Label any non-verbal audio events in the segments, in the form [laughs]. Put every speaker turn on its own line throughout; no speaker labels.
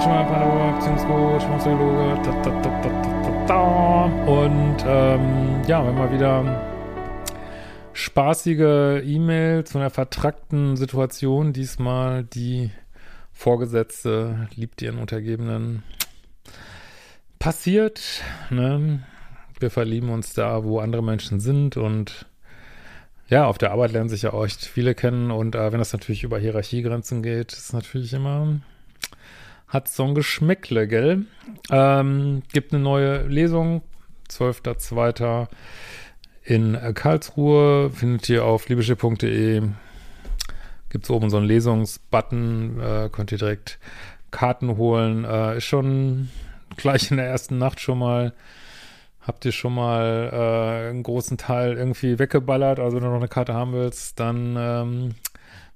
Schemmer, Paderborn, Beziehungscoach, Psychologe, da, da, da, da, da, da. Und ähm, ja, wenn mal wieder spaßige E-Mail zu einer vertrackten Situation, diesmal die Vorgesetzte liebt ihren Untergebenen. Passiert, ne? Wir verlieben uns da, wo andere Menschen sind und ja, auf der Arbeit lernen sich ja auch echt viele kennen und äh, wenn das natürlich über Hierarchiegrenzen geht, ist natürlich immer hat so ein Geschmäckle, gell? Ähm, gibt eine neue Lesung, 12.02. in Karlsruhe, findet ihr auf liebeschiff.de. Gibt es oben so einen Lesungsbutton, äh, könnt ihr direkt Karten holen. Äh, ist schon gleich in der ersten Nacht schon mal, habt ihr schon mal äh, einen großen Teil irgendwie weggeballert. Also wenn du noch eine Karte haben willst, dann ähm,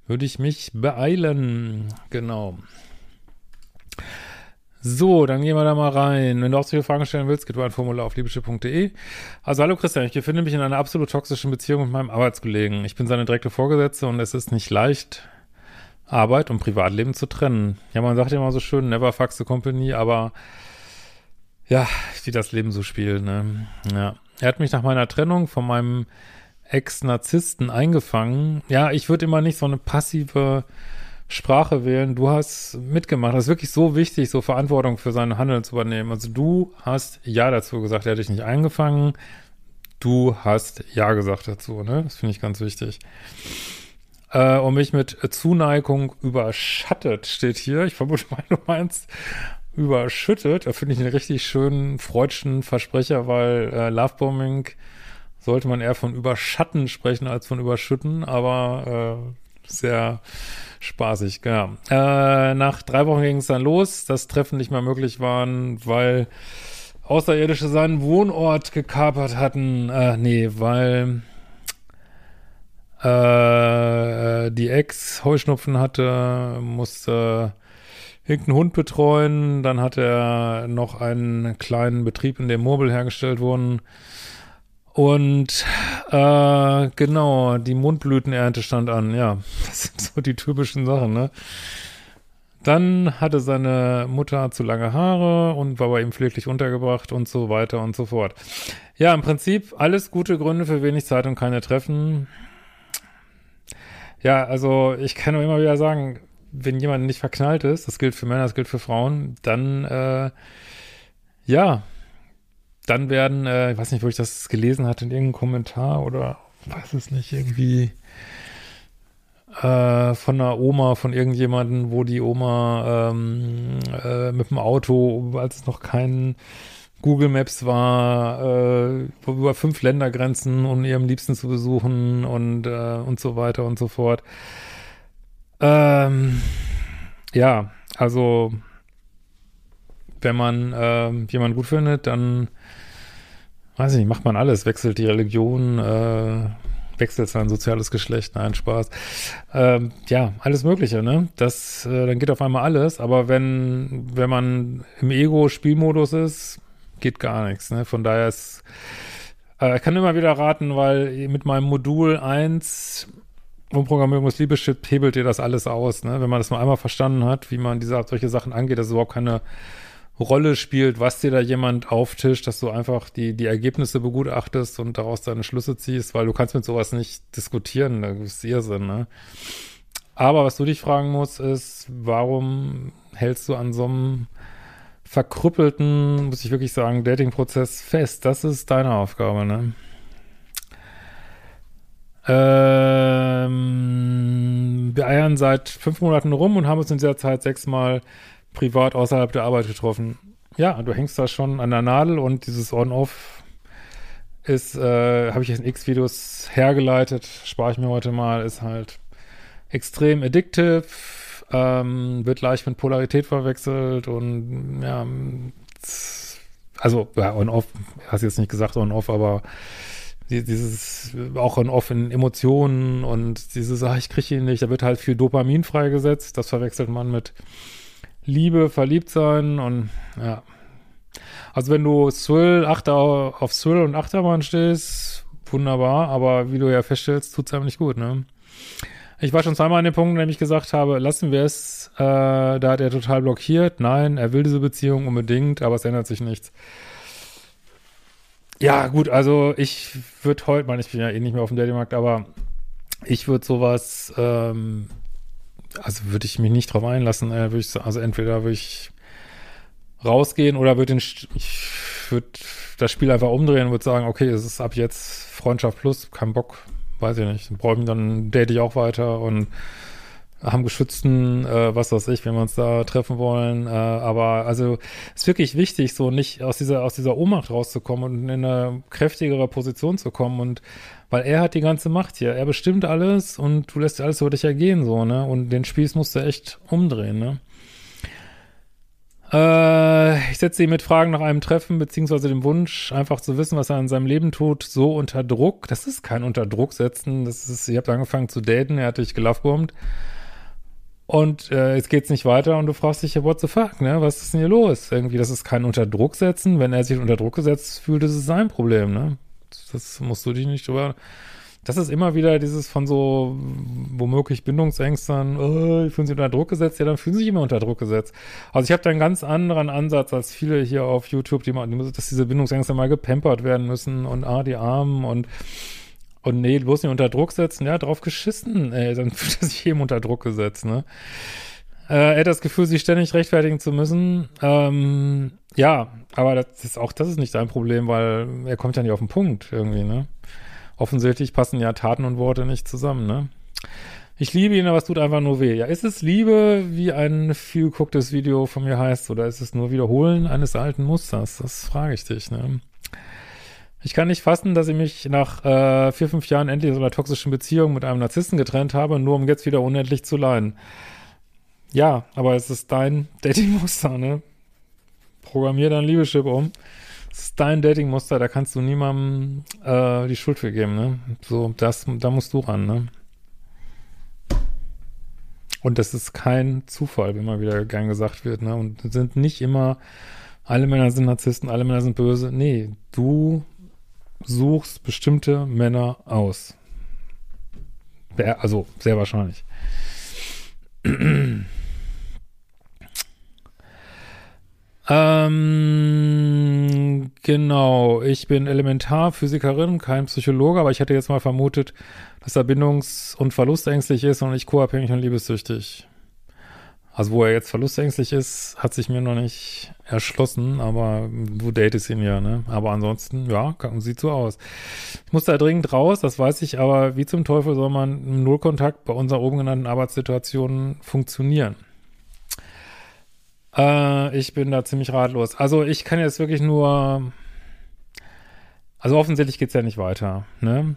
würde ich mich beeilen. Genau. So, dann gehen wir da mal rein. Wenn du auch solche Fragen stellen willst, geht du ein Formular auf liebeschiff.de. Also, hallo Christian, ich befinde mich in einer absolut toxischen Beziehung mit meinem Arbeitskollegen. Ich bin seine direkte Vorgesetzte und es ist nicht leicht, Arbeit und Privatleben zu trennen. Ja, man sagt ja immer so schön, never fuck the company, aber ja, wie das Leben so spielt, ne? Ja. Er hat mich nach meiner Trennung von meinem Ex-Narzissten eingefangen. Ja, ich würde immer nicht so eine passive Sprache wählen. Du hast mitgemacht. Das ist wirklich so wichtig, so Verantwortung für sein Handeln zu übernehmen. Also du hast Ja dazu gesagt. Er hat dich nicht eingefangen. Du hast Ja gesagt dazu. Ne? Das finde ich ganz wichtig. Äh, und mich mit Zuneigung überschattet steht hier. Ich vermute mal, du meinst überschüttet. Da finde ich einen richtig schönen freudschen Versprecher, weil äh, Lovebombing sollte man eher von überschatten sprechen als von überschütten, aber äh, sehr spaßig, ja. Äh, nach drei Wochen ging es dann los, dass Treffen nicht mehr möglich waren, weil Außerirdische seinen Wohnort gekapert hatten. Äh, nee, weil äh, die Ex Heuschnupfen hatte, musste irgendeinen Hund betreuen. Dann hatte er noch einen kleinen Betrieb, in dem Mobile hergestellt wurden. Und äh, genau, die Mundblütenernte stand an. Ja, [laughs] das sind so die typischen Sachen, ne? Dann hatte seine Mutter zu lange Haare und war bei ihm pfleglich untergebracht und so weiter und so fort. Ja, im Prinzip alles gute Gründe für wenig Zeit und keine Treffen. Ja, also ich kann nur immer wieder sagen, wenn jemand nicht verknallt ist, das gilt für Männer, das gilt für Frauen, dann äh, ja, dann werden, äh, ich weiß nicht, wo ich das gelesen hatte, in irgendeinem Kommentar oder weiß es nicht, irgendwie äh, von einer Oma, von irgendjemanden, wo die Oma ähm, äh, mit dem Auto, als es noch kein Google Maps war, äh, über fünf Ländergrenzen, um ihrem Liebsten zu besuchen und, äh, und so weiter und so fort. Ähm, ja, also wenn man äh, jemanden gut findet, dann weiß ich nicht, macht man alles, wechselt die Religion, äh, wechselt sein soziales Geschlecht, nein, Spaß. Ähm, ja, alles Mögliche, ne? Das, äh, dann geht auf einmal alles, aber wenn, wenn man im Ego-Spielmodus ist, geht gar nichts, ne? Von daher ist, äh, ich kann immer wieder raten, weil mit meinem Modul 1 Umprogrammierung des Liebeschip hebelt ihr das alles aus, ne? Wenn man das nur einmal verstanden hat, wie man diese, solche Sachen angeht, dass es überhaupt keine Rolle spielt, was dir da jemand auftischt, dass du einfach die, die Ergebnisse begutachtest und daraus deine Schlüsse ziehst, weil du kannst mit sowas nicht diskutieren, das ist Irrsinn, ne? Aber was du dich fragen musst, ist, warum hältst du an so einem verkrüppelten, muss ich wirklich sagen, Dating-Prozess fest? Das ist deine Aufgabe, ne? Ähm, wir eiern seit fünf Monaten rum und haben uns in dieser Zeit sechsmal privat außerhalb der Arbeit getroffen. Ja, du hängst da schon an der Nadel und dieses On-Off ist, äh, habe ich jetzt in X-Videos hergeleitet, spare ich mir heute mal, ist halt extrem addictive, ähm, wird leicht mit Polarität verwechselt und ja, also ja, on-off, hast jetzt nicht gesagt on-off, aber dieses auch on-off in Emotionen und dieses, ach, ich kriege ihn nicht, da wird halt viel Dopamin freigesetzt, das verwechselt man mit Liebe, verliebt sein und ja. Also wenn du Thrill, Achter, auf Thrill und Achterbahn stehst, wunderbar, aber wie du ja feststellst, tut's einem nicht gut, ne? Ich war schon zweimal an dem Punkt, in dem ich gesagt habe, lassen wir es. Äh, da hat er total blockiert. Nein, er will diese Beziehung unbedingt, aber es ändert sich nichts. Ja, gut, also ich würde heute, ich bin ja eh nicht mehr auf dem Datingmarkt, aber ich würde sowas, ähm, also würde ich mich nicht drauf einlassen. Äh, würd ich, also entweder würde ich rausgehen oder würde ich würde das Spiel einfach umdrehen und würde sagen, okay, es ist ab jetzt Freundschaft plus, kein Bock, weiß ich nicht, dann, dann date ich auch weiter und haben geschützten, äh, was weiß ich, wenn wir uns da treffen wollen. Äh, aber also ist wirklich wichtig, so nicht aus dieser aus dieser Ohnmacht rauszukommen und in eine kräftigere Position zu kommen und weil er hat die ganze Macht hier, er bestimmt alles und du lässt alles über dich ergehen so ne und den Spieß musst du echt umdrehen ne. Äh, ich setze ihn mit Fragen nach einem Treffen, beziehungsweise dem Wunsch, einfach zu wissen, was er in seinem Leben tut, so unter Druck. Das ist kein unter Druck setzen. Das ist, ihr habt angefangen zu daten, er hat dich gelovebombt. Und äh, jetzt geht's nicht weiter und du fragst dich what the fuck, ne? Was ist denn hier los? Irgendwie, das ist kein unter Druck setzen. Wenn er sich unter Druck gesetzt fühlt, ist es sein Problem, ne? Das musst du dich nicht drüber das ist immer wieder dieses von so womöglich Bindungsängstern, oh, fühlen sich unter Druck gesetzt, ja, dann fühlen sie sich immer unter Druck gesetzt. Also ich habe da einen ganz anderen Ansatz als viele hier auf YouTube, die mal, dass diese Bindungsängste mal gepampert werden müssen und ah, die Armen und und nee, bloß nicht unter Druck setzen, ja, drauf geschissen, ey, dann [laughs] fühlt er sich eben unter Druck gesetzt, ne? Äh, er hat das Gefühl, sich ständig rechtfertigen zu müssen. Ähm, ja, aber das ist auch das ist nicht sein Problem, weil er kommt ja nicht auf den Punkt irgendwie, ne? offensichtlich passen ja Taten und Worte nicht zusammen, ne? Ich liebe ihn, aber es tut einfach nur weh. Ja, ist es Liebe, wie ein viel gegucktes Video von mir heißt, oder ist es nur Wiederholen eines alten Musters? Das frage ich dich, ne? Ich kann nicht fassen, dass ich mich nach äh, vier, fünf Jahren endlich aus einer toxischen Beziehung mit einem Narzissten getrennt habe, nur um jetzt wieder unendlich zu leiden. Ja, aber es ist dein [laughs] Datingmuster, ne? Programmier dein Liebeschip um ist dein Datingmuster, da kannst du niemandem äh, die Schuld für geben, ne? So, das, da musst du ran, ne? Und das ist kein Zufall, wie immer wieder gern gesagt wird, ne? Und sind nicht immer, alle Männer sind Narzissten, alle Männer sind böse. Nee, du suchst bestimmte Männer aus. Also, sehr wahrscheinlich. [clears throat] Ähm, genau. Ich bin Elementarphysikerin, kein Psychologe, aber ich hätte jetzt mal vermutet, dass er bindungs- und verlustängstlich ist und nicht co-abhängig und liebessüchtig. Also wo er jetzt verlustängstlich ist, hat sich mir noch nicht erschlossen, aber du datest ihn ja, ne? Aber ansonsten, ja, sieht so aus. Ich muss da dringend raus, das weiß ich, aber wie zum Teufel soll man im Nullkontakt bei unserer oben genannten Arbeitssituation funktionieren? Äh, ich bin da ziemlich ratlos. Also ich kann jetzt wirklich nur. Also offensichtlich geht's ja nicht weiter, ne?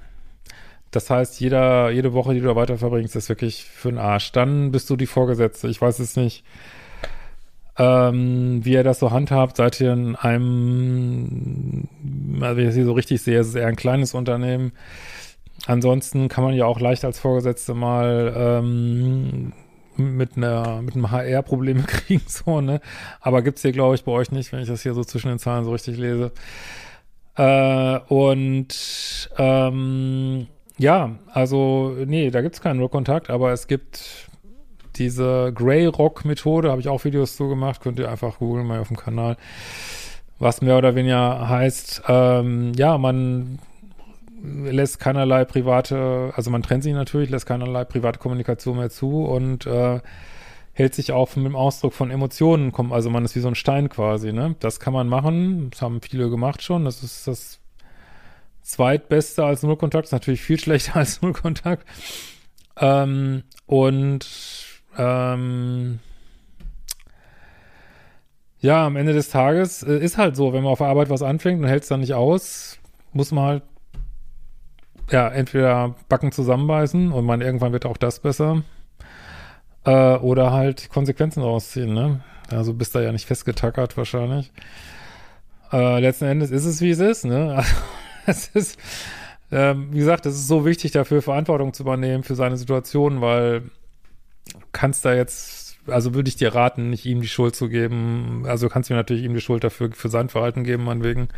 Das heißt, jeder, jede Woche, die du da weiter verbringst, ist wirklich für den Arsch. Dann bist du die Vorgesetzte. Ich weiß es nicht, ähm, wie er das so handhabt. Seid ihr in einem, also wenn ich das hier so richtig sehe, ist es eher ein kleines Unternehmen. Ansonsten kann man ja auch leicht als Vorgesetzte mal ähm, mit einer mit einem HR Probleme [laughs] kriegen so ne? Aber gibt's hier glaube ich bei euch nicht wenn ich das hier so zwischen den Zahlen so richtig lese. Äh, und ähm, ja also nee da gibt's keinen Rockkontakt aber es gibt diese Grey Rock Methode habe ich auch Videos zu gemacht könnt ihr einfach googeln mal auf dem Kanal was mehr oder weniger heißt. Ähm, ja man lässt keinerlei private, also man trennt sich natürlich, lässt keinerlei private Kommunikation mehr zu und äh, hält sich auch mit dem Ausdruck von Emotionen, also man ist wie so ein Stein quasi, ne? Das kann man machen, das haben viele gemacht schon, das ist das zweitbeste als Nullkontakt, ist natürlich viel [laughs] schlechter als Nullkontakt. Ähm, und ähm, ja, am Ende des Tages äh, ist halt so, wenn man auf Arbeit was anfängt und hält es dann nicht aus, muss man halt ja, entweder Backen zusammenbeißen und man irgendwann wird auch das besser. Äh, oder halt Konsequenzen rausziehen, ne? Also bist da ja nicht festgetackert wahrscheinlich. Äh, letzten Endes ist es, wie es ist, ne? [laughs] es ist, äh, wie gesagt, es ist so wichtig dafür, Verantwortung zu übernehmen für seine Situation, weil kannst da jetzt, also würde ich dir raten, nicht ihm die Schuld zu geben. Also kannst du natürlich ihm die Schuld dafür, für sein Verhalten geben, meinetwegen.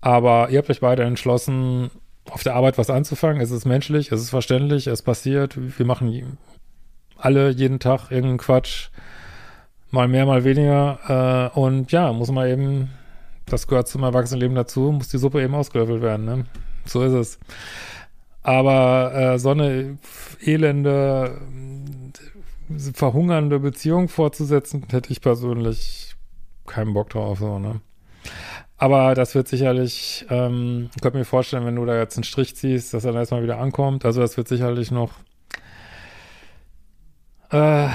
Aber ihr habt euch beide entschlossen, auf der Arbeit was anzufangen. Es ist menschlich, es ist verständlich, es passiert. Wir machen alle jeden Tag irgendeinen Quatsch. Mal mehr, mal weniger. Äh, und ja, muss man eben, das gehört zum Erwachsenenleben dazu, muss die Suppe eben ausgelöffelt werden. Ne? So ist es. Aber äh, so eine elende, verhungernde Beziehung fortzusetzen, hätte ich persönlich keinen Bock drauf. So, ne? Aber das wird sicherlich, ähm, ich könnte mir vorstellen, wenn du da jetzt einen Strich ziehst, dass er dann erstmal wieder ankommt. Also das wird sicherlich noch, äh,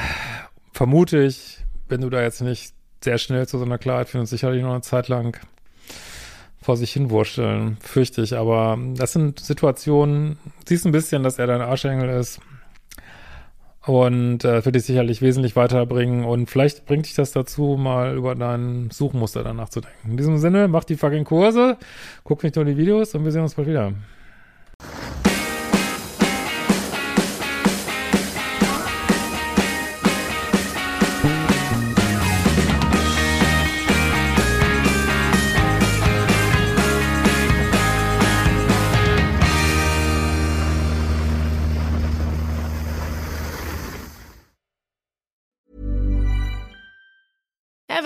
vermute ich, wenn du da jetzt nicht sehr schnell zu so einer Klarheit findest, sicherlich noch eine Zeit lang vor sich hin wursteln, fürchte ich. Aber das sind Situationen, siehst ein bisschen, dass er dein Arschengel ist und äh, wird dich sicherlich wesentlich weiterbringen und vielleicht bringt dich das dazu, mal über dein Suchmuster danach zu denken. In diesem Sinne, mach die fucking Kurse, guck nicht nur die Videos und wir sehen uns bald wieder.